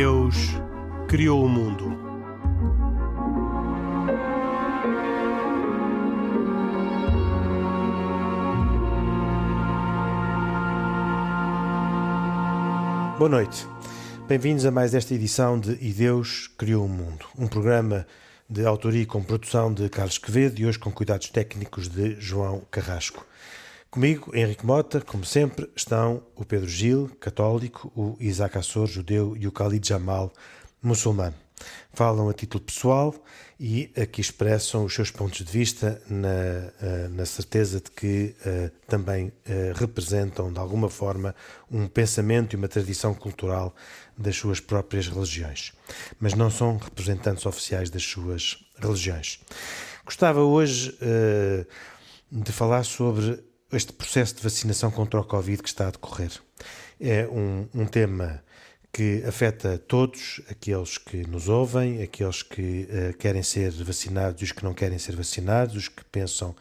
Deus criou o mundo. Boa noite. Bem-vindos a mais esta edição de E Deus Criou o Mundo, um programa de autoria com produção de Carlos Quevedo e hoje com cuidados técnicos de João Carrasco. Comigo, Henrique Mota, como sempre, estão o Pedro Gil, católico, o Isaac Assor, judeu, e o Khalid Jamal, muçulmano. Falam a título pessoal e aqui expressam os seus pontos de vista na, eh, na certeza de que uh, também uh, representam, de alguma forma, um pensamento e uma tradição cultural das suas próprias religiões. Mas não são representantes oficiais das suas religiões. Gostava hoje uh, de falar sobre este processo de vacinação contra o Covid que está a decorrer. É um, um tema que afeta todos, aqueles que nos ouvem, aqueles que uh, querem ser vacinados e os que não querem ser vacinados, os que pensam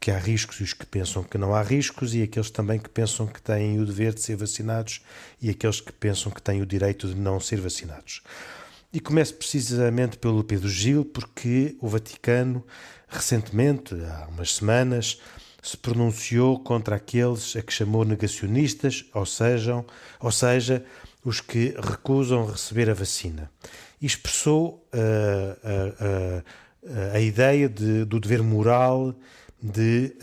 que há riscos e os que pensam que não há riscos, e aqueles também que pensam que têm o dever de ser vacinados e aqueles que pensam que têm o direito de não ser vacinados. E começo precisamente pelo Pedro Gil, porque o Vaticano, recentemente, há umas semanas, se pronunciou contra aqueles a que chamou negacionistas, ou, sejam, ou seja, os que recusam receber a vacina. E expressou uh, uh, uh, a ideia de, do dever moral de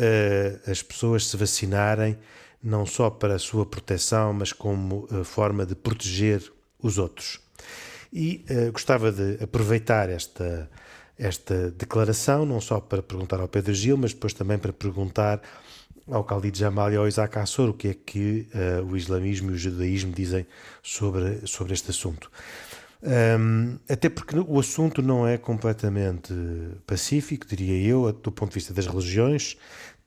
as pessoas se vacinarem, não só para a sua proteção, mas como forma de proteger os outros. E gostava de aproveitar esta esta declaração, não só para perguntar ao Pedro Gil, mas depois também para perguntar ao Khalid Jamal e ao Isaac Assor o que é que uh, o islamismo e o judaísmo dizem sobre, sobre este assunto. Um, até porque o assunto não é completamente pacífico, diria eu, do ponto de vista das religiões,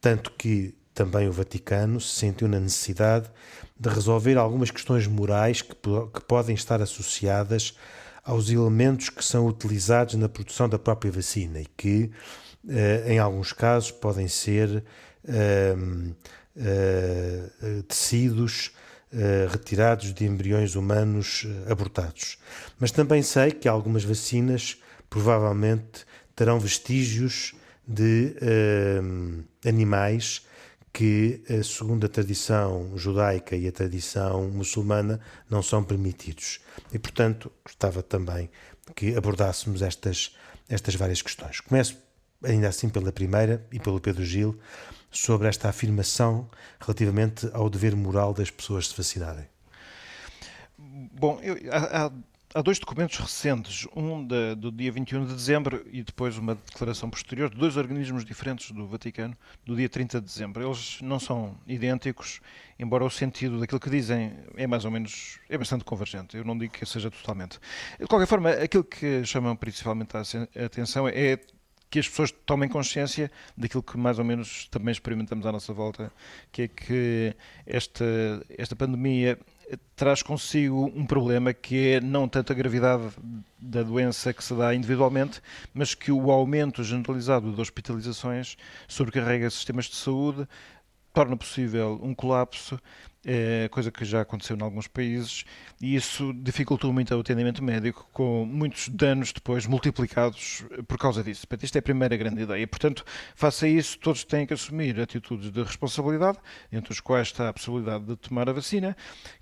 tanto que também o Vaticano se sentiu na necessidade de resolver algumas questões morais que, que podem estar associadas aos elementos que são utilizados na produção da própria vacina e que, eh, em alguns casos, podem ser ehm, eh, tecidos eh, retirados de embriões humanos abortados. Mas também sei que algumas vacinas provavelmente terão vestígios de ehm, animais que, segundo a tradição judaica e a tradição muçulmana, não são permitidos. E, portanto, gostava também que abordássemos estas, estas várias questões. Começo, ainda assim, pela primeira e pelo Pedro Gil, sobre esta afirmação relativamente ao dever moral das pessoas se vacinarem. Bom, eu, há, dois documentos recentes, um do dia 21 de dezembro e depois uma declaração posterior de dois organismos diferentes do Vaticano, do dia 30 de dezembro. Eles não são idênticos, embora o sentido daquilo que dizem é mais ou menos, é bastante convergente. Eu não digo que seja totalmente. De qualquer forma, aquilo que chamam principalmente a atenção é que as pessoas tomem consciência daquilo que mais ou menos também experimentamos à nossa volta, que é que esta, esta pandemia traz consigo um problema que é não tanto a gravidade da doença que se dá individualmente, mas que o aumento generalizado de hospitalizações sobrecarrega sistemas de saúde, torna possível um colapso é, coisa que já aconteceu em alguns países, e isso dificultou muito o atendimento médico, com muitos danos depois multiplicados por causa disso. Portanto, isto é a primeira grande ideia. Portanto, face a isso, todos têm que assumir atitudes de responsabilidade, entre os quais está a possibilidade de tomar a vacina,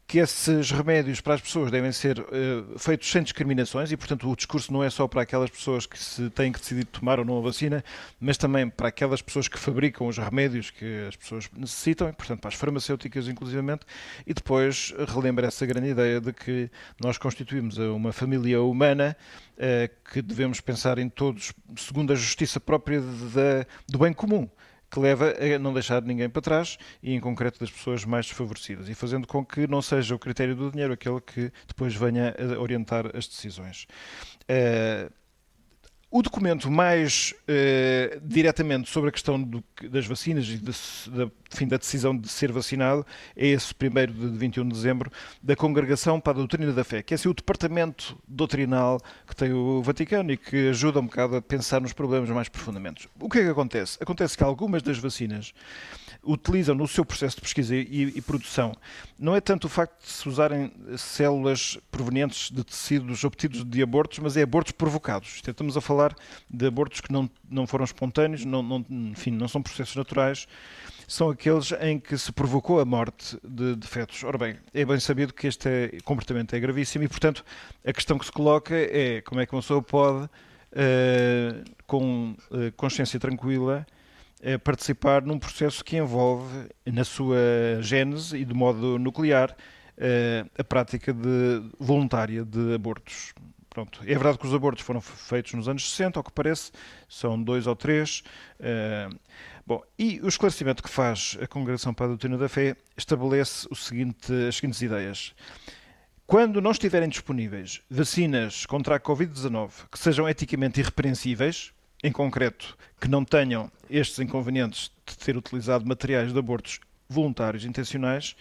que esses remédios para as pessoas devem ser uh, feitos sem discriminações e, portanto, o discurso não é só para aquelas pessoas que se têm que decidir tomar ou não a vacina, mas também para aquelas pessoas que fabricam os remédios que as pessoas necessitam, e, portanto, para as farmacêuticas, inclusivamente, e depois relembra essa grande ideia de que nós constituímos uma família humana uh, que devemos pensar em todos segundo a justiça própria do bem comum que leva a não deixar ninguém para trás e, em concreto, das pessoas mais desfavorecidas e fazendo com que não seja o critério do dinheiro aquele que depois venha a orientar as decisões. Uh, o documento mais uh, diretamente sobre a questão do, das vacinas e fim, da decisão de ser vacinado é esse primeiro de 21 de dezembro da Congregação para a Doutrina da Fé, que é assim, o departamento doutrinal que tem o Vaticano e que ajuda um bocado a pensar nos problemas mais profundamente. O que é que acontece? Acontece que algumas das vacinas utilizam no seu processo de pesquisa e, e, produção não é tanto o facto de se usarem células provenientes de tecidos obtidos de abortos, mas é abortos provocados. Estamos a falar de abortos que não, não foram espontâneos, não, não, enfim, não são processos naturais, são aqueles em que se provocou a morte de, de fetos. Ora bem, é bem sabido que este é, comportamento é gravíssimo e, portanto, a questão que se coloca é como é que uma pessoa pode, uh, com uh, consciência tranquila, participar num processo que envolve, na sua gênese e de modo nuclear, eh, a prática de, voluntária de abortos. Pronto. É verdade que os abortos foram feitos nos anos 60, ao que parece, são dois ou três. Eh, bom, e o esclarecimento que faz a Congregação para a Doutrina da Fé estabelece seguinte, as seguintes ideias. Quando não estiverem disponíveis vacinas contra a Covid-19 que sejam eticamente irrepreensíveis, em concreto, que não tenham estes inconvenientes de ter utilizado materiais de abortos voluntários intencionais,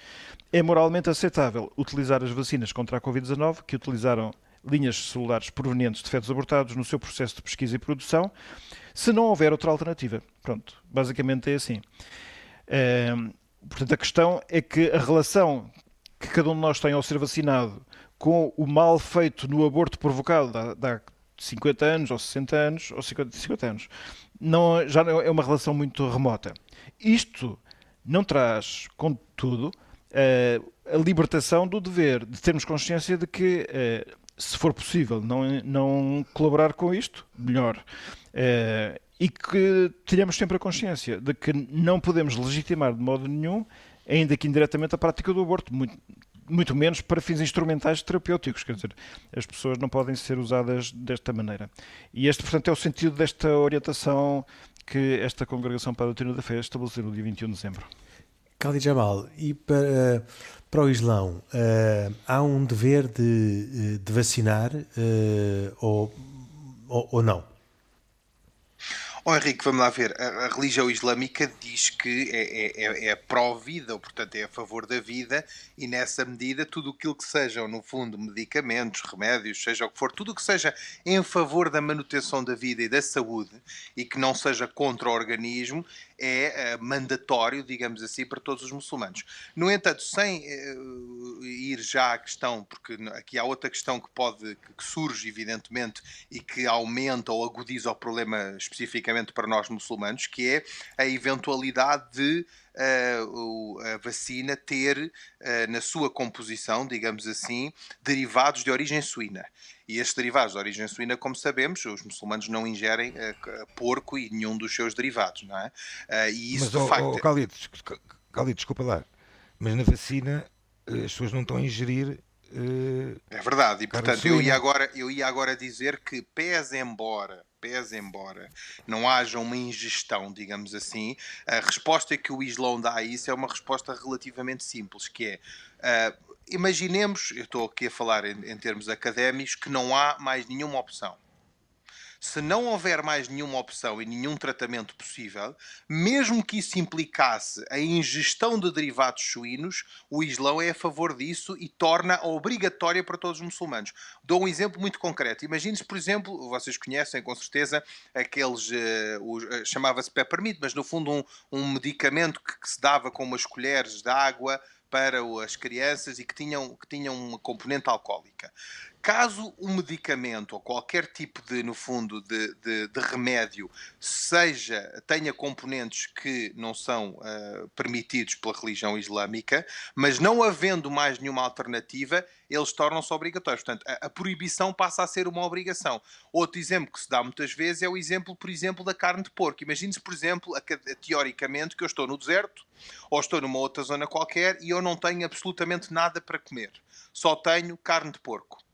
é moralmente aceitável utilizar as vacinas contra a Covid-19 que utilizaram linhas celulares provenientes de fetos abortados no seu processo de pesquisa e produção, se não houver outra alternativa. Pronto, basicamente é assim. Portanto, a questão é que a relação que cada um de nós tem ao ser vacinado com o mal feito no aborto provocado da, da 50 anos, ou 60 anos, ou 50, 50 anos. Não, já é uma relação muito remota. Isto não traz, contudo, a libertação do dever de termos consciência de que, eh, se for possível, não, não colaborar com isto, melhor. Eh, e que tenhamos sempre a consciência de que não podemos legitimar de modo nenhum, ainda que indiretamente, a prática do aborto. Muito, muito menos para fins instrumentais terapêuticos, quer dizer, as pessoas não podem ser usadas desta maneira. E este, portanto, é o sentido desta orientação que esta Congregação para a Doutrina da Fé estabeleceu no dia 21 de dezembro. Khalid Jamal, e para, para o Islão, uh, há um dever de, de vacinar uh, ou, ou, ou não? Oh, Henrique, vamos lá ver. A, a religião islâmica diz que é, é, é, é pró-vida, ou portanto é a favor da vida, e nessa medida tudo aquilo que sejam, no fundo, medicamentos, remédios, seja o que for, tudo o que seja em favor da manutenção da vida e da saúde e que não seja contra o organismo, é uh, mandatório, digamos assim, para todos os muçulmanos. No entanto, sem uh, ir já à questão, porque aqui há outra questão que pode que surge evidentemente e que aumenta ou agudiza o problema especificamente para nós muçulmanos, que é a eventualidade de a vacina ter uh, na sua composição, digamos assim, derivados de origem suína. E estes derivados de origem suína, como sabemos, os muçulmanos não ingerem uh, porco e nenhum dos seus derivados, não é? e isso, mas, de oh, facto... Oh, Khalid, Khalid, desculpa lá, mas na vacina as pessoas não estão a ingerir é verdade, e portanto eu ia, agora, eu ia agora dizer que, pese embora pese embora não haja uma ingestão, digamos assim, a resposta que o Islão dá a isso é uma resposta relativamente simples, que é uh, imaginemos, eu estou aqui a falar em, em termos académicos, que não há mais nenhuma opção se não houver mais nenhuma opção e nenhum tratamento possível, mesmo que isso implicasse a ingestão de derivados suínos, o Islão é a favor disso e torna-a obrigatória para todos os muçulmanos. Dou um exemplo muito concreto. Imagine-se, por exemplo, vocês conhecem com certeza aqueles, uh, uh, chamava-se peppermint, mas no fundo um, um medicamento que, que se dava com umas colheres de água para as crianças e que tinham, que tinham uma componente alcoólica. Caso um medicamento ou qualquer tipo de, no fundo, de, de, de remédio seja, tenha componentes que não são uh, permitidos pela religião islâmica, mas não havendo mais nenhuma alternativa, eles tornam-se obrigatórios. Portanto, a, a, proibição passa a ser uma obrigação. Outro exemplo que se dá muitas vezes é o exemplo, por exemplo, da carne de porco. Imagine-se, por exemplo, a, a, teoricamente, que eu estou no deserto ou estou numa outra zona qualquer e eu não tenho absolutamente nada para comer. Só tenho carne de porco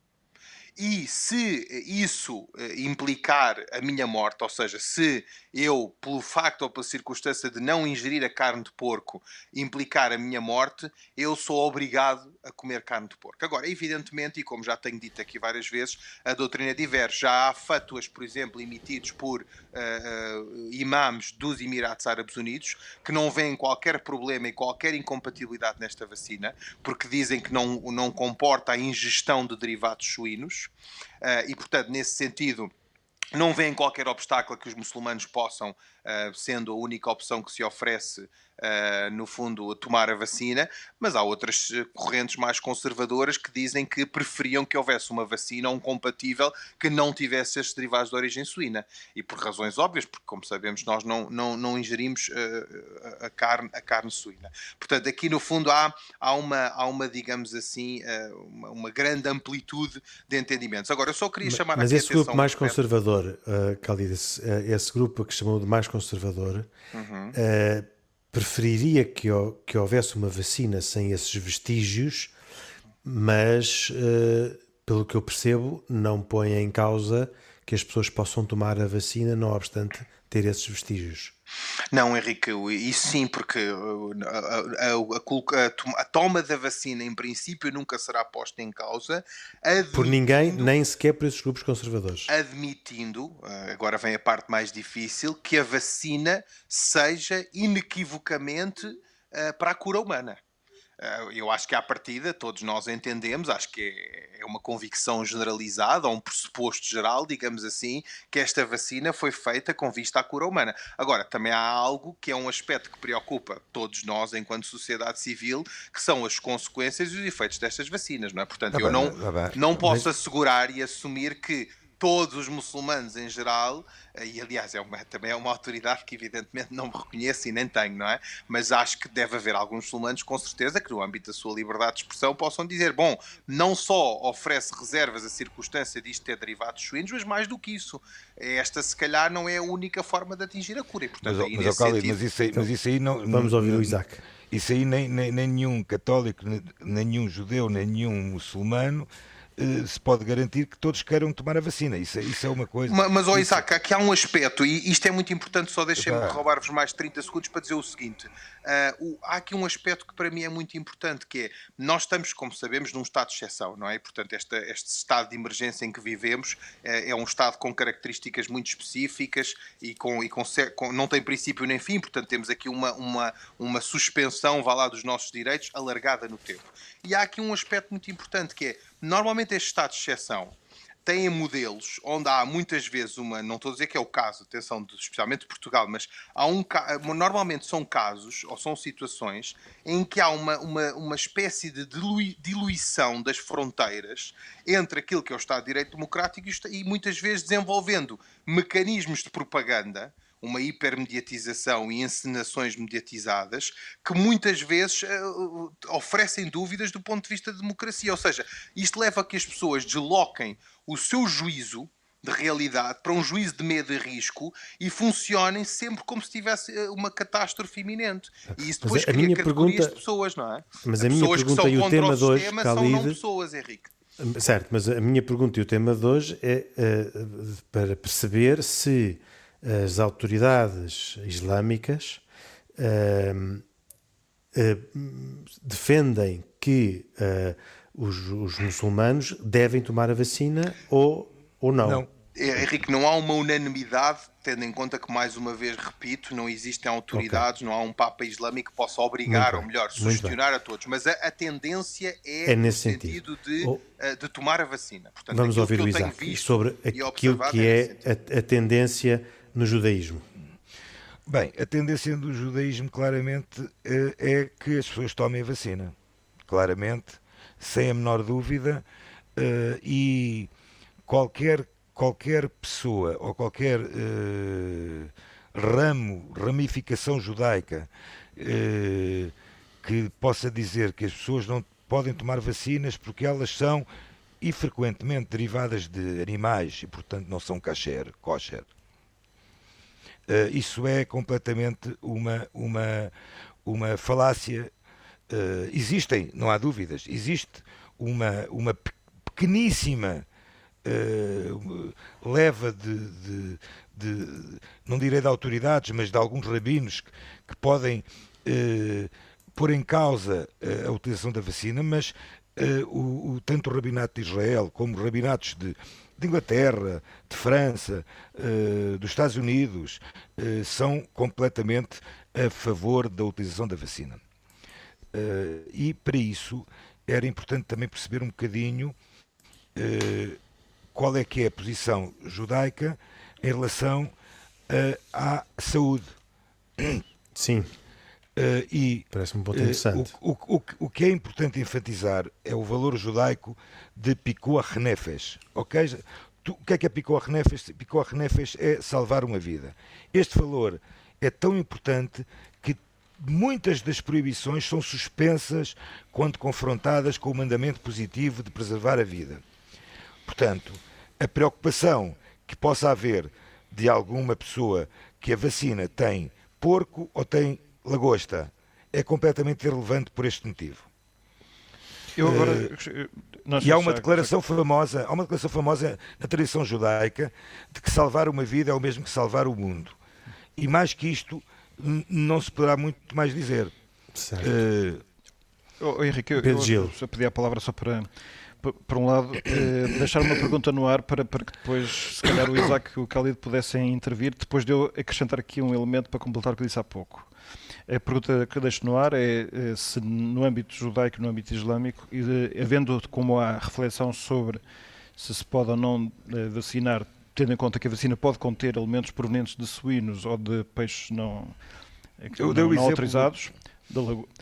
e se isso eh, implicar a minha morte, ou seja, se eu, pelo facto ou pela circunstância de não ingerir a carne de porco, implicar a minha morte, eu sou obrigado a comer carne de porco. Agora, evidentemente, e como já tenho dito aqui várias vezes, a doutrina diverge. Já há fatuas, por exemplo, emitidos por uh, uh, dos Emirados Árabes Unidos que não veem qualquer problema e qualquer incompatibilidade nesta vacina, porque dizem que não, não comporta a ingestão de derivados suínos uh, e, portanto, nesse sentido não vêem qualquer obstáculo que os muçulmanos possam, sendo a única opção que se oferece, uh, no fundo, tomar a vacina, mas há outras eh, correntes mais conservadoras que dizem que preferiam que houvesse uma vacina, um compatível, que não tivesse estes derivados de origem suína. E por razões óbvias, porque, como sabemos, nós não, não, não ingerimos a, carne, a carne suína. Portanto, aqui no fundo há, há, uma, há uma, digamos assim, uma, uma, grande amplitude de entendimentos. Agora, eu só queria chamar mas, mas esse grupo mais conservador, uh, Khalid, esse, esse, grupo que chamou de mais conservador, uhum. uh, preferiria que, que houvesse uma vacina sem esses vestígios, mas, uh, pelo que eu percebo, não põe em causa que as pessoas possam tomar a vacina, não obstante ter esses vestígios. Não, Henrique, isso sim, porque a, a, a, a, toma da vacina, em princípio, nunca será posta em causa. Por ninguém, nem sequer por esses grupos conservadores. Admitindo, agora vem a parte mais difícil, que a vacina seja inequivocamente uh, para a cura humana. Eh, eu acho que à partida todos nós entendemos, acho que é uma convicção generalizada, ou um pressuposto geral, digamos assim, que esta vacina foi feita com vista à cura humana. Agora, também há algo que é um aspecto que preocupa todos nós enquanto sociedade civil, que são as consequências e os efeitos destas vacinas, não é? Portanto, ah, eu não, ah, não posso assegurar e assumir que todos os muçulmanos em geral, eh, e aliás é uma, também é uma autoridade que evidentemente não me reconheço e nem tenho, não é? Mas acho que deve haver alguns muçulmanos com certeza que no âmbito da sua liberdade de expressão possam dizer, bom, não só oferece reservas a circunstância disto ter derivados suínos, mas mais do que isso, esta se calhar não é a única forma de atingir a cura. E, portanto, mas, aí, mas, sentido... mas, isso aí, mas isso aí não... Vamos ouvir o Isaac. Isso aí nem, nem, nem nenhum católico, nem nenhum judeu, nem nenhum muçulmano se pode garantir que todos queiram tomar a vacina. Isso, é, isso é uma coisa. Mas, mas oh, Isaac, aqui há um aspecto, e isto é muito importante, só deixem-me roubar-vos mais 30 segundos para dizer o seguinte: uh, o, há aqui um aspecto que para mim é muito importante, que é nós estamos, como sabemos, num estado de exceção, não é? E, portanto, esta, este estado de emergência em que vivemos é, é um estado com características muito específicas e, com, e com, com, não tem princípio nem fim, portanto, temos aqui uma, uma, uma suspensão, vá lá, dos nossos direitos alargada no tempo. E há aqui um aspecto muito importante que é Normalmente estes estados de exceção têm modelos onde há muitas vezes uma, não estou a dizer que é o caso, atenção, especialmente de Portugal, mas há um normalmente são casos ou são situações em que há uma, uma, uma espécie de diluição das fronteiras entre aquilo que é o Estado de Direito Democrático e muitas vezes desenvolvendo mecanismos de propaganda uma hipermediatização e encenações mediatizadas que muitas vezes uh, oferecem dúvidas do ponto de vista da democracia. Ou seja, isto leva a que as pessoas desloquem o seu juízo de realidade para um juízo de medo e risco e funcionem sempre como se tivesse eh, uma catástrofe iminente. E isso depois mas a minha pergunta... de pessoas, não é? Mas a minha pergunta e o tema de hoje, Khalid... são não pessoas, Henrique. Certo, mas a minha pergunta e o tema de hoje é uh, para perceber se as autoridades islâmicas uh, uh, defendem que uh, os, os, muçulmanos devem tomar a vacina ou, ou não. Não. É, Henrique, não há uma unanimidade, tendo em conta que, mais uma vez, repito, não existem autoridades, okay. não há um Papa Islâmico que possa obrigar, ou melhor, sugestionar a todos. Mas a, a tendência é, é nesse sentido, sentido de, oh. de, tomar a vacina. Portanto, Vamos ouvir o Isaac sobre aquilo que é a, a tendência no judaísmo? Bem, a tendência do judaísmo claramente eh, é que as pessoas tomem a vacina. Claramente, sem a menor dúvida, eh, e qualquer, qualquer pessoa ou qualquer eh, ramo, ramificação judaica que possa dizer que as pessoas não podem tomar vacinas porque elas são e frequentemente derivadas de animais e portanto não são kosher Uh, isso é completamente uma, uma, uma falácia. Uh, existem, não há dúvidas, existe uma, uma pequeníssima uh, leva de, de, de, não direi de autoridades, mas de alguns rabinos que, que podem uh, pôr em causa uh, a utilização da vacina, mas o, o, tanto o rabinato de Israel como os rabinatos de, de Inglaterra, de França, dos Estados Unidos, são completamente a favor da utilização da vacina. e para isso era importante também perceber um bocadinho qual é que é a posição judaica em relação à saúde. Sim. Uh, e parece um ponto uh, interessante. O, o, o, o, que é importante enfatizar é o valor judaico de Pikuach Nefesh. Ok? Tu, o que é que é Pikuach Nefesh? Pikuach Nefesh é salvar uma vida. Este valor é tão importante que muitas das proibições são suspensas quando confrontadas com o mandamento positivo de preservar a vida. Portanto, a preocupação que possa haver de alguma pessoa que a vacina tem porco ou tem lagosta é completamente irrelevante por este motivo. Eu agora, uh, e há uma declaração famosa, há uma declaração famosa na tradição judaica de que salvar uma vida é o mesmo que salvar o mundo. E mais que isto não se poderá muito mais dizer. Certo. Uh, oh, Henrique, eu, eu, eu pedi a palavra só para por um lado, eh, deixar uma pergunta no ar para, para que depois, se calhar, o Isaac e o Khalid pudessem intervir, depois de eu acrescentar aqui um elemento para completar o que disse há pouco. A pergunta que deixo no ar é eh, se no âmbito judaico e no âmbito islâmico, havendo como há reflexão sobre se se pode ou não eh, vacinar, tendo em conta que a vacina pode conter elementos provenientes de suínos ou de peixes não, não, não autorizados da,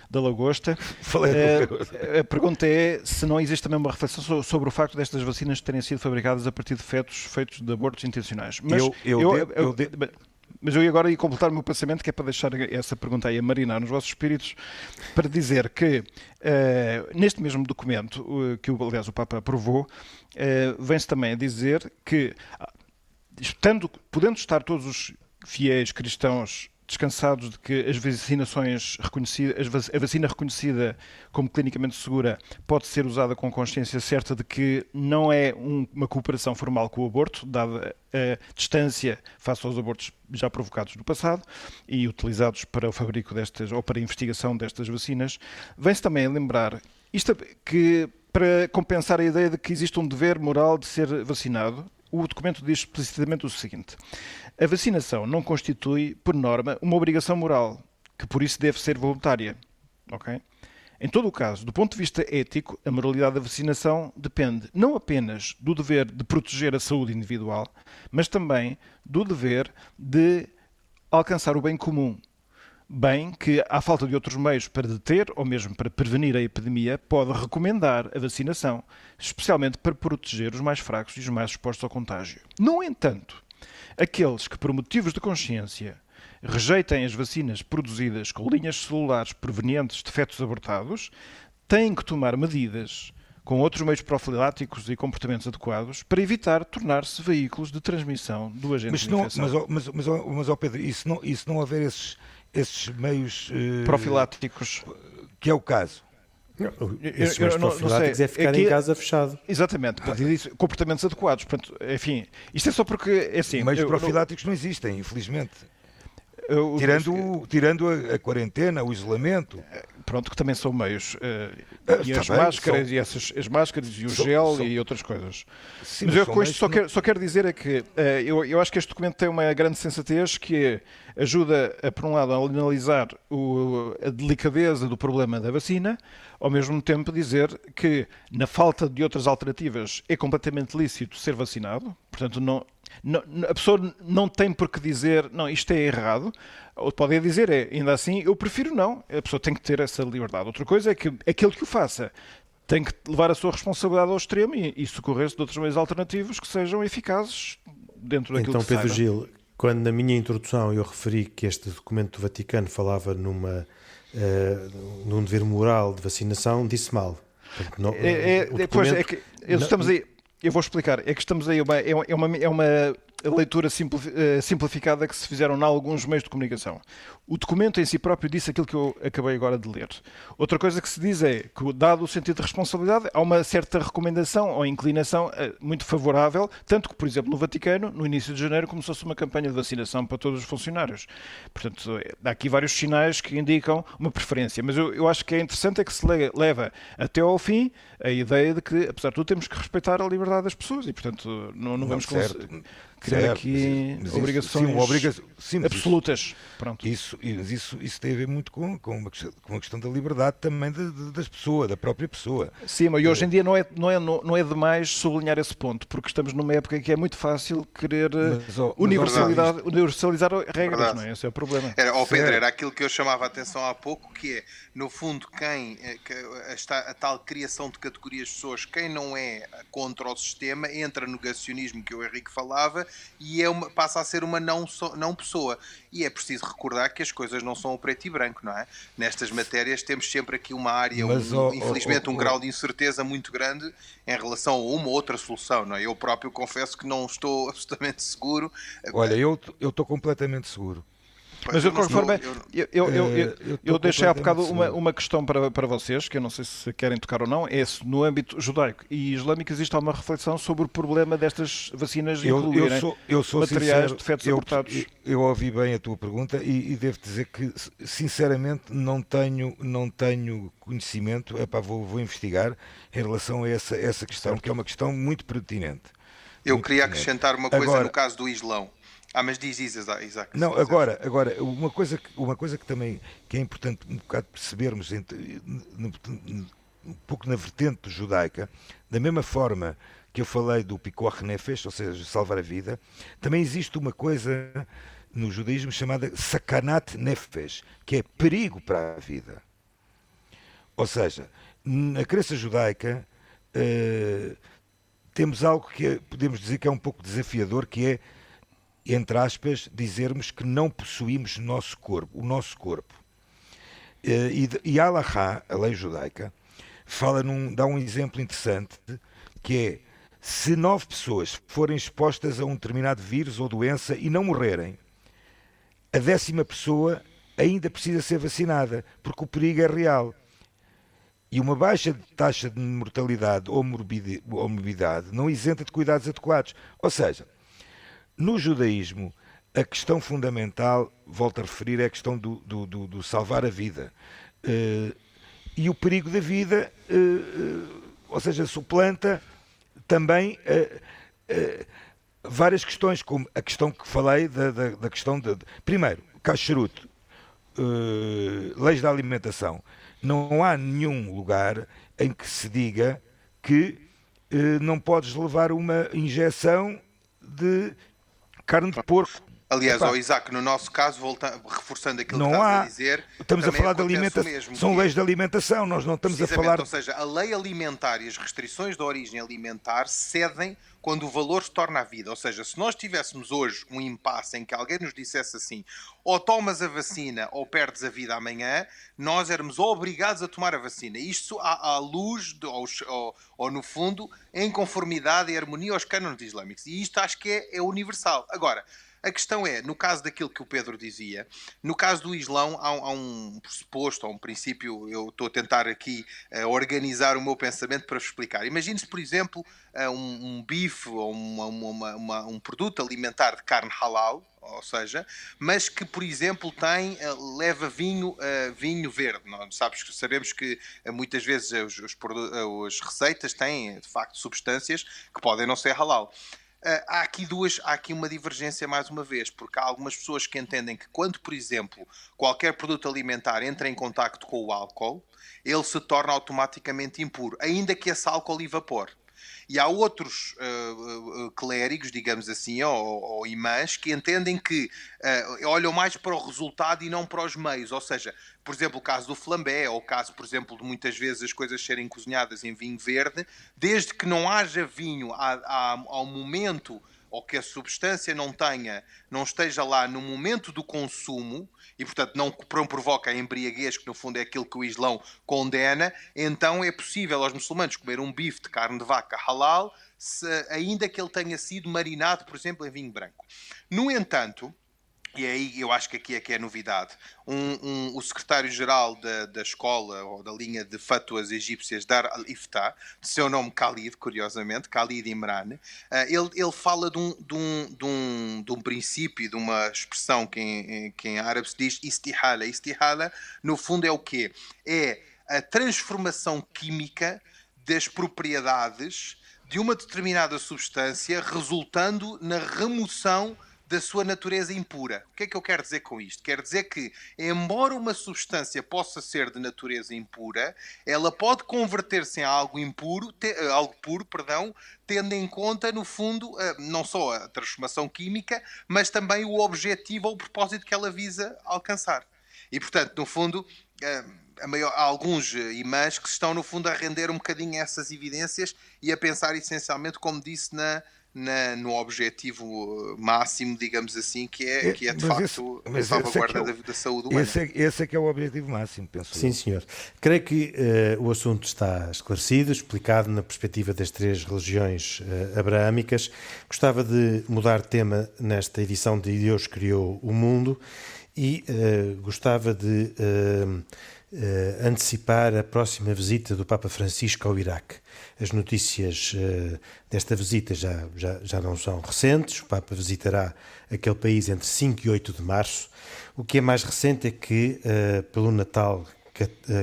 da lagosta. Uh, a pergunta é se não existe também uma reflexão sobre o facto destas vacinas terem sido fabricadas a partir de fetos feitos de abortos intencionais. Mas eu, eu, eu, eu, eu de... Mas eu agora ia completar o meu pensamento, que é para deixar essa pergunta aí a marinar nos vossos espíritos, para dizer que uh, neste mesmo documento, uh, que aliás o Papa aprovou, uh, vem-se também a dizer que, estando, podendo estar todos os fiéis cristãos descansados de que as vacinações reconhecidas, a vacina reconhecida como clinicamente segura pode ser usada com consciência certa de que não é um, uma cooperação formal com o aborto, dada a distância face aos abortos já provocados no passado e utilizados para o fabrico destas ou para a investigação destas vacinas. Vem-se também a lembrar isto que para compensar a ideia de que existe um dever moral de ser vacinado, o documento diz explicitamente o seguinte: a vacinação não constitui, por norma, uma obrigação moral, que por isso deve ser voluntária. Ok? Em todo o caso, do ponto de vista ético, a moralidade da vacinação depende não apenas do dever de proteger a saúde individual, mas também do dever de alcançar o bem comum. Bem que, à falta de outros meios para deter ou mesmo para prevenir a epidemia, pode recomendar a vacinação, especialmente para proteger os mais fracos e os mais expostos ao contágio. No entanto, Aqueles que, por motivos de consciência, rejeitem as vacinas produzidas com linhas celulares provenientes de fetos abortados, têm que tomar medidas com outros meios profiláticos e comportamentos adequados para evitar tornar-se veículos de transmissão do agente mas de infecção. Mas, mas, mas, mas, Pedro, e se não, e se não houver esses, esses meios... Uh, profiláticos. Que é o caso. Esses eu, eu, não, não sei. é ficar Aqui, em casa fechado. Exatamente, comportamentos adequados. Portanto, enfim, isto é só porque é assim. Meios profiláticos não, não existem, infelizmente. Eu, tirando, o, tirando a, a, quarentena, o isolamento. Pronto, que também são meios. Uh, e as bem, máscaras, são... e essas, as máscaras, e o são, gel são... e outras coisas. Sim, mas eu com isto só, não... quero, só quero dizer é que uh, eu, eu acho que este documento tem uma grande sensatez que ajuda, a, por um lado, a analisar o, a delicadeza do problema da vacina, ao mesmo tempo dizer que, na falta de outras alternativas, é completamente lícito ser vacinado, portanto, não, não, a pessoa não tem por que dizer, não, isto é errado, ou pode dizer, é, ainda assim, eu prefiro não, a pessoa tem que ter essa liberdade. Outra coisa é que aquele que o faça tem que levar a sua responsabilidade ao extremo e, e socorrer-se de outros meios alternativos que sejam eficazes dentro daquilo então, que Pedro Gil, quando na minha introdução eu referi que este documento do Vaticano falava numa uh, num dever moral de vacinação, disse mal. não, é, é, depois é que estamos aí. Eu vou explicar. É que estamos aí. Uma, é, uma, é uma a leitura eh, simplificada que se fizeram em alguns meios de comunicação. O documento em si próprio disse aquilo que eu acabei agora de ler. Outra coisa que se diz é que, dado o sentido de responsabilidade, há uma certa recomendação ou inclinação eh, muito favorável, tanto que, por exemplo, no Vaticano, no início de janeiro, começou-se uma campanha de vacinação para todos os funcionários. Portanto, há aqui vários sinais que indicam uma preferência. Mas eu, eu acho que é interessante é que se leva até ao fim a ideia de que, apesar de tudo, temos que respeitar a liberdade das pessoas e, portanto, não, não vamos criar certo, aqui mas, mas obrigações sim, obriga sim, absolutas. Pronto. Isso, isso, isso tem a ver muito com, com, uma, com a questão da liberdade também de, de, das pessoas, da própria pessoa. Sim, mas hoje em dia não é, não, é, não é demais sublinhar esse ponto, porque estamos numa época em que é muito fácil querer mas, oh, universalidade, mas, universalizar regras, verdade. não é? Esse é o problema. Era, oh Pedro, era aquilo que eu chamava a atenção há pouco, que é, no fundo, quem eh, que, esta, a tal criação de categorias de pessoas, quem não é contra o sistema, entra no negacionismo que o Henrique falava e é uma, passa a ser uma não, so, não pessoa. E é preciso recordar que as coisas não são o preto e branco, não é? Nestas matérias temos sempre aqui uma área, Mas, um, oh, infelizmente, oh, oh, um grau de incerteza muito grande em relação a uma ou outra solução, não é? Eu próprio confesso que não estou absolutamente seguro. Olha, eu estou completamente seguro. Mas de qualquer forma, eu, eu, eu, eu, eu deixei há bocado uma, uma questão para, para vocês, que eu não sei se querem tocar ou não, é se no âmbito judaico e islâmico existe alguma reflexão sobre o problema destas vacinas eu, incluírem eu sou, eu sou materiais sincero, de fetos eu, abortados? Eu ouvi bem a tua pergunta e, e, devo dizer que, sinceramente, não tenho, não tenho conhecimento, epá, vou, vou investigar em relação a essa, essa questão, que é uma questão muito pertinente. Eu muito queria pertinente. acrescentar uma coisa Agora, no caso do Islão. Ah, mas diz Isaac. Não, agora, agora uma, coisa que, uma coisa que também que é importante um bocado percebermos entre, um pouco na vertente judaica, da mesma forma que eu falei do Picor Nefesh, ou seja, salvar a vida, também existe uma coisa no judaísmo chamada Sakanat Nefesh, que é perigo para a vida. Ou seja, na crença judaica uh, temos algo que é, podemos dizer que é um pouco desafiador, que é entre aspas, dizermos que não possuímos nosso corpo, o nosso corpo. Eh, e, e Allah, a lei judaica, fala num, dá um exemplo interessante que é se nove pessoas forem expostas a um determinado vírus ou doença e não morrerem, a décima pessoa ainda precisa ser vacinada, porque o perigo é real. E uma baixa taxa de mortalidade ou morbidade não isenta de cuidados adequados. Ou seja, no judaísmo, a questão fundamental, volto a referir, é a questão do, do, do, do salvar a vida. Uh, e o perigo da vida, uh, uh, ou seja, suplanta também várias questões, como a questão que falei da, da, da questão de. Primeiro, cacharuto, leis da alimentação. Não há nenhum lugar em que se diga que não podes levar uma injeção de carne de porco. Aliás, ao Isaac, no nosso caso, volta, reforçando aquilo não que estás há. a dizer, estamos a falar de alimentação. São leis de alimentação, nós não estamos a falar. Ou seja, a lei alimentar e as restrições de origem alimentar cedem quando o valor se torna a vida. Ou seja, se nós tivéssemos hoje um impasse em que alguém nos dissesse assim, ou tomas a vacina ou perdes a vida amanhã, nós éramos obrigados a tomar a vacina. Isto à, à luz, de, ou, ou, ou, no fundo, em conformidade e harmonia aos cânones islâmicos. E isto acho que é, é universal. Agora, a questão é, no caso daquilo que o Pedro dizia, no caso do Islão há, há um pressuposto, há um princípio, eu estou a tentar aqui uh, organizar o meu pensamento para explicar. Imagine-se, por exemplo, uh, um, um, bife ou uma, uma, uma, um produto alimentar de carne halal, ou seja, mas que, por exemplo, tem, uh, leva vinho, vinho verde. Nós sabes, sabemos que muitas vezes os, os, as receitas têm, de facto, substâncias que podem não ser halal. Uh, há aqui duas, há aqui uma divergência mais uma vez, porque há algumas pessoas que entendem que quando, por exemplo, qualquer produto alimentar entra em contacto com o álcool, ele se torna automaticamente impuro, ainda que esse álcool evapore. E há outros uh, uh, clérigos, digamos assim, ou, ou imãs, que entendem que uh, olham mais para o resultado e não para os meios. Ou seja, por exemplo, o caso do flambé, ou o caso, por exemplo, de muitas vezes as coisas serem cozinhadas em vinho verde, desde que não haja vinho ao momento ou que a substância não tenha, não esteja lá no momento do consumo e, portanto, não provoca a embriaguez, que no fundo é aquilo que o Islão condena, então é possível aos muçulmanos comer um bife de carne de vaca halal se, ainda que ele tenha sido marinado, por exemplo, em vinho branco. No entanto, e aí eu acho que aqui é que é novidade. Um, um, o secretário-geral da, da escola ou da linha de fatuas egípcias, Dar al-Iftah, de seu nome Khalid, curiosamente, Khalid Imran, uh, ele, ele fala de um, de, um, de, um, de um princípio, de uma expressão que em, que em árabe se diz istihala. Istihala, no fundo, é o quê? É a transformação química das propriedades de uma determinada substância, resultando na remoção da sua natureza impura. O que é que eu quero dizer com isto? Quero dizer que, embora uma substância possa ser de natureza impura, ela pode converter-se em algo impuro, te, eh, algo puro, perdão, tendo em conta, no fundo, eh, não só a transformação química, mas também o objetivo ou o propósito que ela visa alcançar. E, portanto, no fundo, eh, Maior, há alguns imãs que estão, no fundo, a render um bocadinho essas evidências e a pensar essencialmente, como disse, na, na, no objetivo máximo, digamos assim, que é, que é de facto esse, a salvaguarda é, é o, da, da, saúde humana. Esse é, esse é que é o objetivo máximo, penso Sim, eu. senhor. Creio que uh, o assunto está esclarecido, explicado na perspectiva das três religiões uh, abraâmicas. Gostava de mudar de tema nesta edição de Deus Criou o Mundo e uh, gostava de uh, antecipar a próxima visita do Papa Francisco ao Iraque. As notícias uh, desta visita já, já, já não são recentes, o Papa visitará aquele país entre 5 e 8 de março. O que é mais recente é que, uh, pelo Natal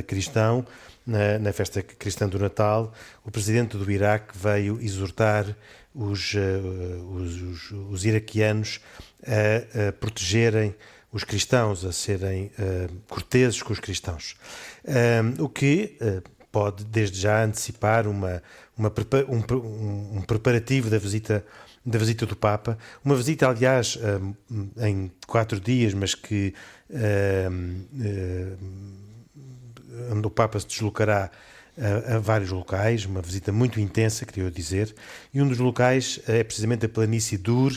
cristão, na, na, festa cristã do Natal, o presidente do Iraque veio exortar os, os, os, os iraquianos a, a protegerem os cristãos, a serem uh, corteses com os cristãos. Uh, o que uh, pode, desde já, antecipar uma, uma um, um, preparativo da visita, da visita do Papa. Uma visita, aliás, em quatro dias, mas que onde o Papa se deslocará a, a, vários locais, uma visita muito intensa, queria dizer, e um dos locais é precisamente a planície Dur,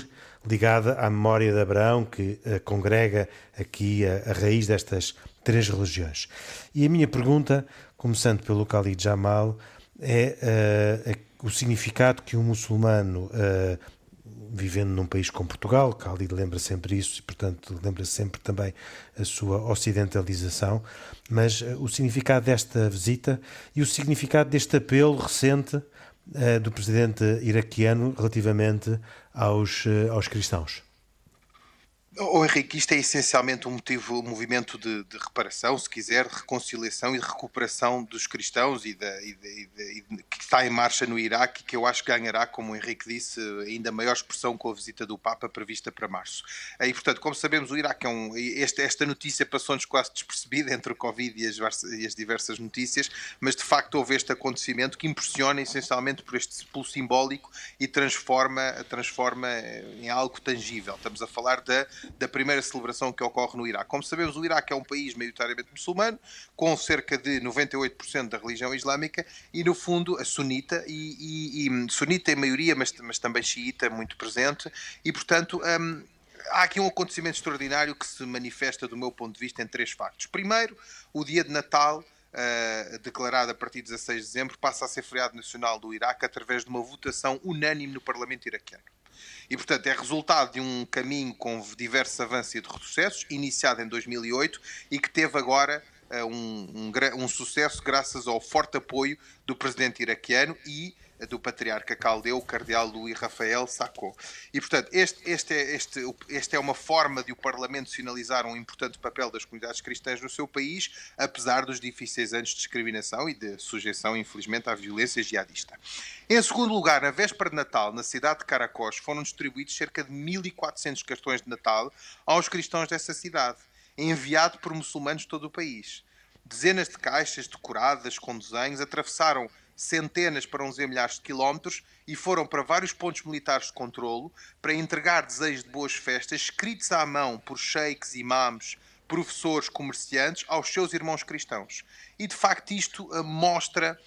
ligada à memória de Abraão, que uh, congrega aqui a, a, raiz destas três religiões. E a minha pergunta, começando pelo Khalid Jamal, é uh, o significado que um muçulmano, uh, vivendo num país como Portugal, Khalid lembra sempre isso e, portanto, lembra sempre também a sua ocidentalização, mas o significado desta visita e o significado deste apelo recente do presidente iraquiano relativamente aos, eh, aos cristãos. Oh, Henrique, isto é essencialmente um motivo, um movimento de, de, reparação, se quiser, de reconciliação e de recuperação dos cristãos e, de, e, e que está em marcha no Iraque, que eu acho que ganhará, como o Henrique disse, ainda maior expressão com a visita do Papa prevista para março. E, portanto, como sabemos, o Iraque é um. Esta, esta notícia passou-nos quase despercebida entre o Covid e as, e as, diversas notícias, mas de facto houve este acontecimento que impressiona essencialmente por este pulo simbólico e transforma, transforma em algo tangível. Estamos a falar da da primeira celebração que ocorre no Iraque. Como sabemos, o Iraque é um país maioritariamente muçulmano, com cerca de 98% da religião islâmica e, no fundo, a sunita, e, e, e sunita em maioria, mas, mas também xiita muito presente, e, portanto, um, há aqui um acontecimento extraordinário que se manifesta, do meu ponto de vista, em três factos. Primeiro, o dia de Natal. Uh, declarado a partir de 16 de dezembro, passa a ser feriado nacional do Iraque através de uma votação unânime no Parlamento iraquiano. E, portanto, é resultado de um caminho com diversos avanços e de retrocessos, iniciado em 2008 e que teve agora uh, um, um, um sucesso graças ao forte apoio do presidente iraquiano e do patriarca caldeu, o cardeal Luís Rafael Sacco. E, portanto, este, este, é, este, este é uma forma de o Parlamento sinalizar um importante papel das comunidades cristãs no seu país, apesar dos difíceis anos de discriminação e de sujeição, infelizmente, à violência jihadista. Em segundo lugar, na véspera de Natal, na cidade de Caracós, foram distribuídos cerca de 1.400 cartões de Natal aos cristãos dessa cidade, enviado por muçulmanos de todo o país. Dezenas de caixas decoradas com desenhos atravessaram centenas, para dizer milhares de quilómetros, e foram para vários pontos militares de controlo para entregar desejos de boas festas, escritos à mão por sheiks, imãs, professores, comerciantes, aos seus irmãos cristãos. E de facto isto uh, mostra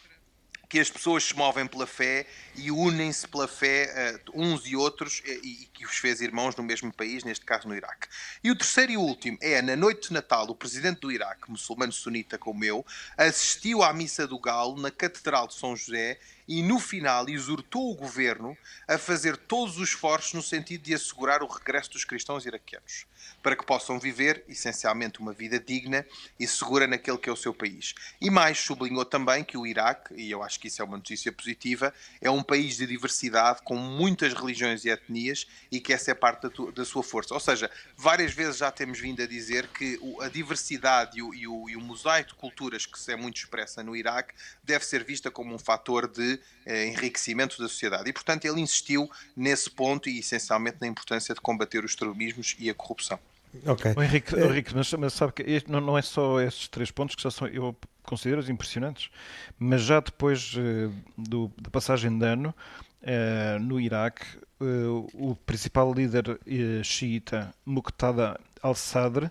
que as pessoas se movem pela fé e unem-se pela fé uh, uns e outros eh, e, e, que os fez irmãos no mesmo país, neste caso no Iraque. E o terceiro e último é, na noite de Natal, o presidente do Iraque, muçulmano sunita como eu, assistiu à missa do Galo na Catedral de São José e no final exortou o governo a fazer todos os esforços no sentido de assegurar o regresso dos cristãos iraquianos para que possam viver, essencialmente, uma vida digna e segura naquele que é o seu país. E mais, sublinhou também que o Iraque, e eu acho que isso é uma notícia positiva, é um país de diversidade, com muitas religiões e etnias, e que essa é parte da, da sua força. Ou seja, várias vezes já temos vindo a dizer que a diversidade e o, e o, e o mosaico de culturas que se é muito expressa no Iraque deve ser vista como um fator de eh, enriquecimento da sociedade. E, portanto, ele insistiu nesse ponto e, essencialmente, na importância de combater os extremismos e a corrupção. Ok. O Henrique, é... Henrique mas, mas, sabe que este, não, não, é só esses três pontos que já são, eu considero impressionantes, mas já depois uh, do, da passagem de ano uh, no Iraque, uh, o principal líder xiita, Muqtada al-Sadr,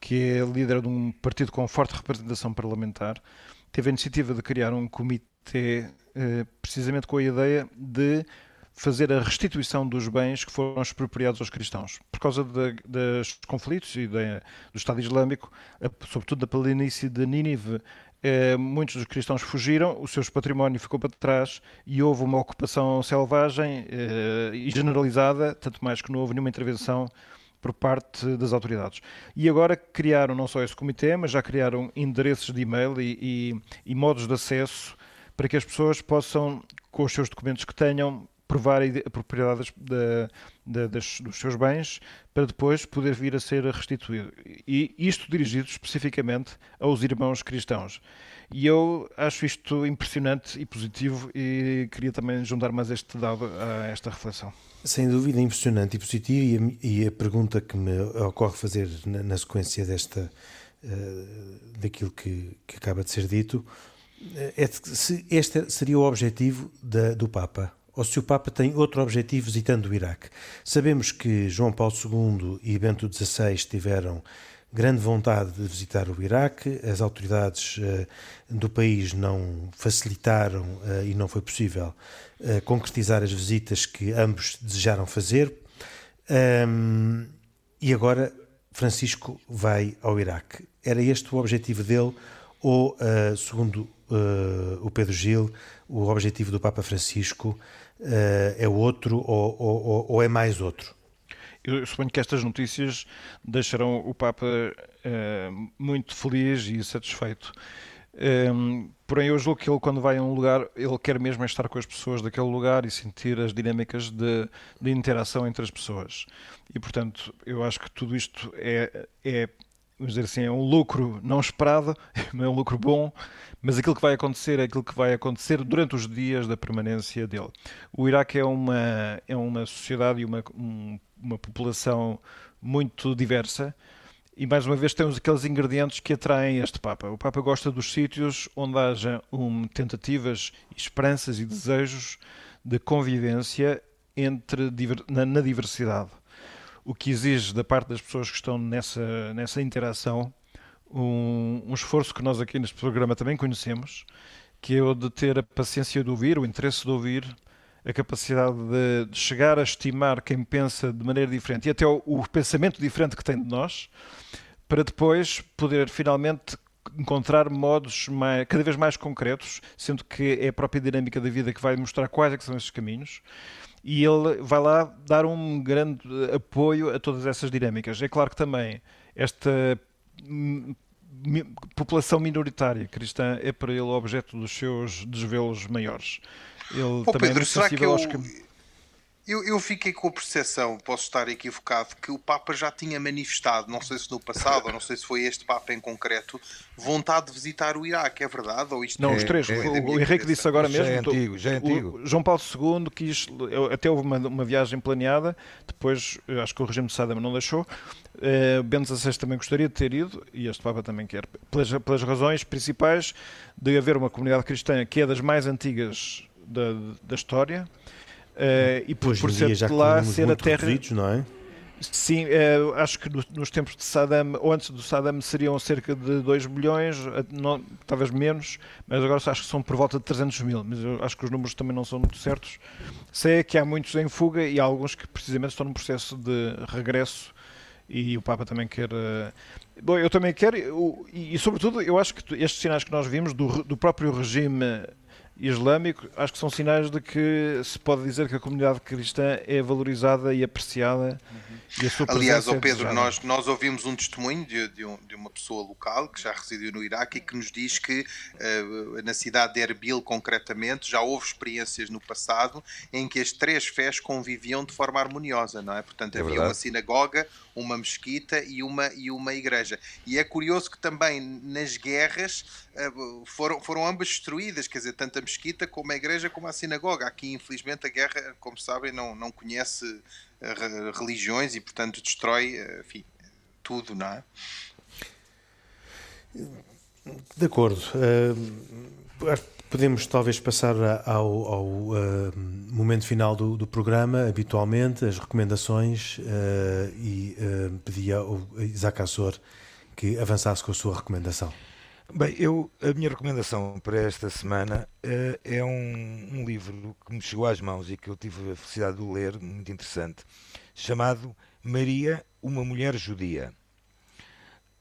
que é líder de um partido com forte representação parlamentar, teve a iniciativa de criar um comitê precisamente com a ideia de fazer a restituição dos bens que foram expropriados aos cristãos. Por causa dos conflitos e de, do Estado Islâmico, sobretudo da planície de Nínive, eh, muitos dos cristãos fugiram, o seu património ficou para trás e houve uma ocupação selvagem eh, e generalizada, tanto mais que não houve nenhuma intervenção por parte das autoridades. E agora criaram não só esse comitê, mas já criaram endereços de e-mail e, e, e modos de acesso para que as pessoas possam, com os seus documentos que tenham, provar a propriedade de, de, das, dos seus bens para depois poder vir a ser restituído. E isto dirigido especificamente aos irmãos cristãos. E eu acho isto impressionante e positivo e queria também juntar mais este dado a esta reflexão. Sem dúvida, impressionante e positivo. E a, e a pergunta que me ocorre fazer na, na sequência desta, uh, daquilo que, que, acaba de ser dito é se este seria o objetivo da, do Papa ou se o Papa tem outro objetivo visitando o Iraque. Sabemos que João Paulo II e Bento XVI tiveram grande vontade de visitar o Iraque, as autoridades uh, do país não facilitaram uh, e não foi possível uh, concretizar as visitas que ambos desejaram fazer. Um, e agora Francisco vai ao Iraque. Era este o objetivo dele, ou, segundo o Pedro Gil, o objetivo do Papa Francisco uh, é outro ou, ou, ou, é mais outro? Eu suponho que estas notícias deixarão o Papa uh, muito feliz e satisfeito. Um, porém, eu julgo que ele, quando vai a um lugar, ele quer mesmo estar com as pessoas daquele lugar e sentir as dinâmicas de, de interação entre as pessoas. E, portanto, eu acho que tudo isto é, é vamos dizer assim, é um lucro não esperado, é um lucro bom, mas aquilo que vai acontecer é aquilo que vai acontecer durante os dias da permanência dele. O Iraque é uma, é uma sociedade e uma, um, uma população muito diversa. E mais uma vez temos aqueles ingredientes que atraem este Papa. O Papa gosta dos sítios onde haja um, tentativas, esperanças e desejos de convivência entre, na, na diversidade o que exige da parte das pessoas que estão nessa, nessa interação um, um, esforço que nós aqui neste programa também conhecemos, que é o de ter a paciência de ouvir, o interesse de ouvir, a capacidade de, chegar a estimar quem pensa de maneira diferente e até o, o pensamento diferente que tem de nós, para depois poder finalmente encontrar modos mais, cada vez mais concretos, sendo que é a própria dinâmica da vida que vai mostrar quais é são esses caminhos e ele vai lá dar um grande apoio a todas essas dinâmicas. É claro que também esta população minoritária cristã é para ele objeto dos seus desvelos maiores. Ele oh, também Pedro, é será que eu... aos eu, eu fiquei com a percepção, posso estar equivocado, que o Papa já tinha manifestado, não sei se no passado ou não sei se foi este Papa em concreto, vontade de visitar o Iraque, é verdade? Ou isto não, é, os três. É, o, o Henrique disse agora mesmo. Já é antigo, já é antigo. João Paulo II quis, até houve uma, uma viagem planeada, depois acho que o regime de Saddam não deixou. Uh, Bento XVI também gostaria de ter ido, e este Papa também quer, pelas, pelas razões principais de haver uma comunidade cristã que é das mais antigas da, da história Uh, e por, por ser de lá ser a terra. não é? Sim, uh, acho que no, nos tempos de Saddam, ou antes do Saddam, seriam cerca de 2 milhões, eh, não, talvez menos, mas agora acho que são por volta de 300 mil. Mas acho que os números também não são muito certos. Sei que há muitos em fuga e há alguns que precisamente estão num processo de regresso e o Papa também quer. Uh... Bom, eu também quero, e, e sobretudo eu acho que estes sinais que nós vimos do, do próprio regime islâmico, acho que são sinais de que se pode dizer que a comunidade cristã é valorizada e apreciada. Uhum. E a sua Aliás, oh Pedro, nós, nós ouvimos um testemunho de, de, um, de, uma pessoa local que já residiu no Iraque e que nos diz que uh, na cidade de Erbil, concretamente, já houve experiências no passado em que as três fés conviviam de forma harmoniosa, não é? Portanto, é havia verdade. uma sinagoga, uma mesquita e uma, e uma igreja. E é curioso que também nas guerras uh, foram, foram ambas destruídas, quer dizer, tanto a mesquita como a igreja como a sinagoga. Aqui, infelizmente, a guerra, como sabem, não, não conhece religiões e, portanto, destrói enfim, tudo, não é? De acordo. Uh, podemos talvez passar ao, ao uh, momento final do, do, programa, habitualmente, as recomendações, uh, e pedia ao Isaac Assor que avançasse com a sua recomendação. Bem, eu, a minha recomendação para esta semana uh, é um, um, livro que me chegou às mãos e que eu tive a felicidade de ler, muito interessante, chamado Maria, uma mulher judia.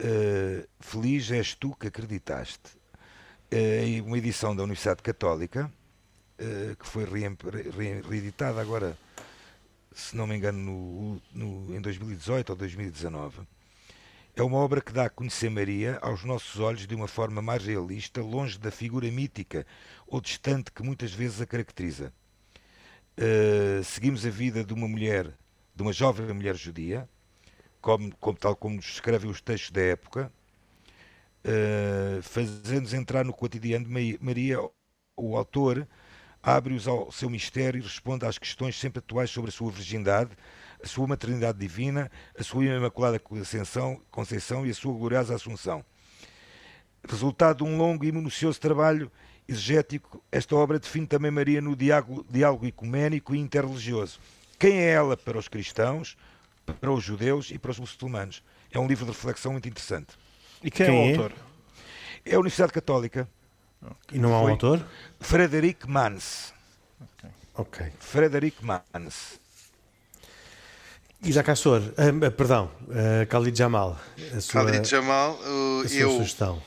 Uh, feliz és tu que acreditaste. Uh, uma edição da Universidade Católica, que foi reeditada agora, se não me engano, no, no, em 2018 ou 2019 é uma obra que dá a conhecer Maria aos nossos olhos de uma forma mais realista, longe da figura mítica ou distante que muitas vezes a caracteriza. Uh, seguimos a vida de uma mulher, de uma jovem mulher judia, como, como tal como nos escrevem os textos da época, uh, fazendo-nos entrar no cotidiano de Maria. O autor abre-os ao seu mistério e responde às questões sempre atuais sobre a sua virgindade, a sua maternidade divina, a sua imaculada conceição, conceição e a sua gloriosa assunção. Resultado de um longo e minucioso trabalho exegético, esta obra define também Maria no diálogo, diálogo ecuménico e interreligioso. Quem é ela para os cristãos, para os judeus e para os muçulmanos? É um livro de reflexão muito interessante. E quem, quem é o autor? É a Universidade Católica. Okay. E não há um autor? Frederic Mans. Ok. okay. Frederic Mans. Isaac Assor, uh, perdão, uh, Khalid Jamal. A sua, Khalid Jamal, a sua eu, sugestão.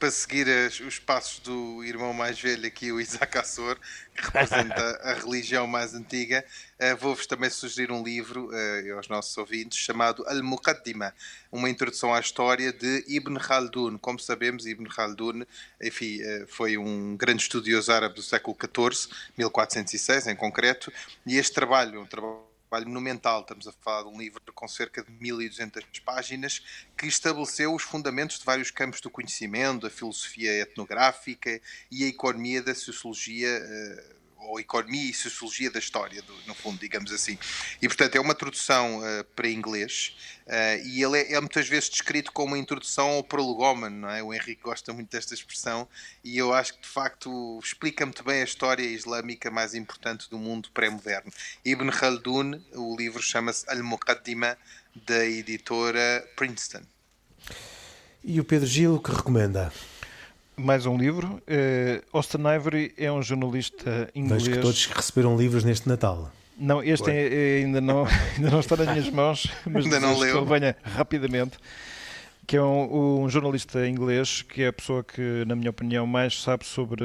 para seguir as, os passos do irmão mais velho aqui, o Isaac Assor, que representa a religião mais antiga, uh, vou-vos também sugerir um livro uh, aos nossos ouvintes chamado Al-Muqaddima, uma introdução à história de Ibn Khaldun. Como sabemos, Ibn Khaldun enfim, uh, foi um grande estudioso árabe do século XIV, 1406 em concreto, e este trabalho, um trabalho trabalho monumental. Estamos a falar de um livro com cerca de 1200 páginas que estabeleceu os fundamentos de vários campos do conhecimento, a filosofia etnográfica e a economia da sociologia uh, ou economia e sociologia da história, do, no fundo, digamos assim. E, portanto, é uma tradução uh, para inglês uh, e ele é, é, muitas vezes descrito como uma introdução ao prolegómeno, não é? O Henrique gosta muito desta expressão e eu acho que, de facto, explica muito bem a história islâmica mais importante do mundo pré-moderno. Ibn Khaldun, o livro chama-se Al-Muqaddima, da editora Princeton. E o Pedro Gil, que recomenda? Mais um livro. Uh, Austin Ivory é um jornalista inglês. Vejo que todos receberam livros neste Natal. Não, este é, é, ainda, não, ainda não está nas minhas mãos, mas ainda não leu. venha rapidamente. Que é um, um, jornalista inglês, que é a pessoa que, na minha opinião, mais sabe sobre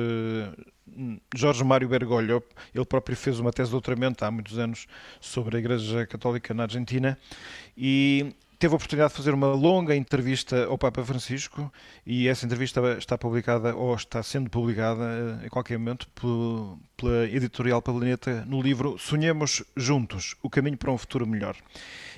hum, Jorge Mário Bergoglio. Ele próprio fez uma tese de doutoramento há muitos anos sobre a Igreja Católica na Argentina e teve a oportunidade de fazer uma longa entrevista ao Papa Francisco e essa entrevista está publicada ou está sendo publicada eh, em qualquer momento pela editorial Planeta no livro Sonhemos Juntos, o caminho para um futuro melhor,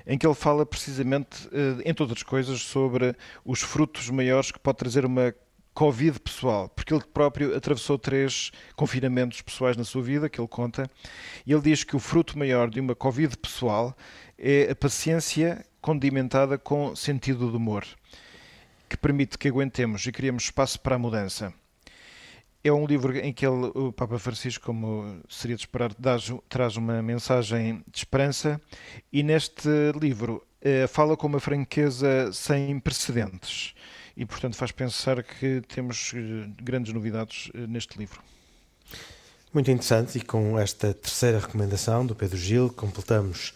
em que ele fala precisamente, eh, entre outras coisas, sobre os frutos maiores que pode trazer uma Covid pessoal, porque ele próprio atravessou três confinamentos pessoais na sua vida, que ele conta, e ele diz que o fruto maior de uma Covid pessoal é a paciência condimentada com sentido de humor, que permite que aguentemos e criemos espaço para a mudança. É um livro em que ele, o Papa Francisco, como seria de esperar, traz uma mensagem de esperança e neste livro eh, fala com uma franqueza sem precedentes e, portanto, faz pensar que temos eh, grandes novidades eh, neste livro. Muito interessante, e com esta terceira recomendação do Pedro Gil, completamos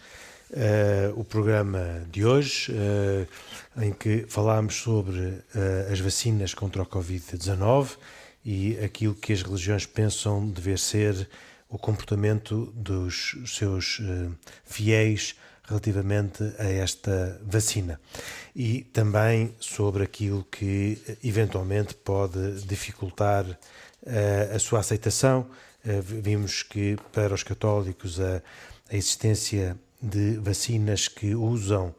uh, o programa de hoje, uh, em que falámos sobre uh, as vacinas contra o Covid-19 e aquilo que as religiões pensam dever ser o comportamento dos seus fiéis relativamente a esta vacina e também sobre aquilo que eventualmente pode dificultar a sua aceitação. Vimos que para os católicos a, a existência de vacinas que usam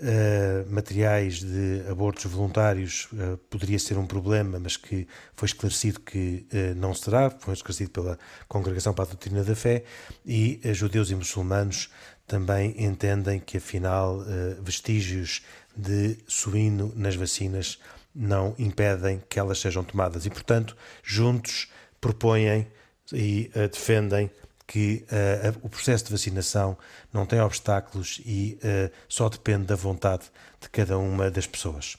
Uh, materiais de abortos voluntários uh, poderia ser um problema, mas que foi esclarecido que uh, não será, foi esclarecido pela Congregação para a Doutrina da Fé, e judeus e muçulmanos também entendem que, afinal, vestígios de suíno nas vacinas não impedem que elas sejam tomadas. E, portanto, juntos propõem e defendem que uh, o processo de vacinação não tem obstáculos e uh, só depende da vontade de cada uma das pessoas.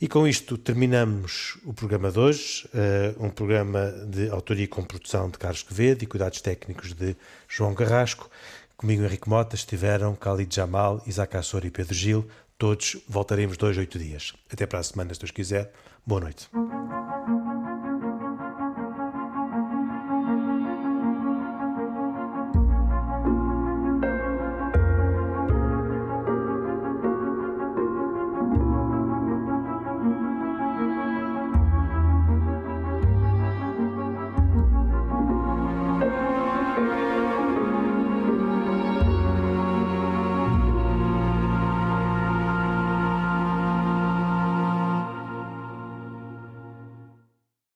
E com isto terminamos o programa de hoje, uh, um programa de autoria com produção de Carlos Quevedo e cuidados técnicos de João Carrasco. Comigo Henrique Mota estiveram Khalid Jamal, Isaac Assor e Pedro Gil. Todos voltaremos dois, oito dias. Até para a semana, se Deus quiser. Boa noite.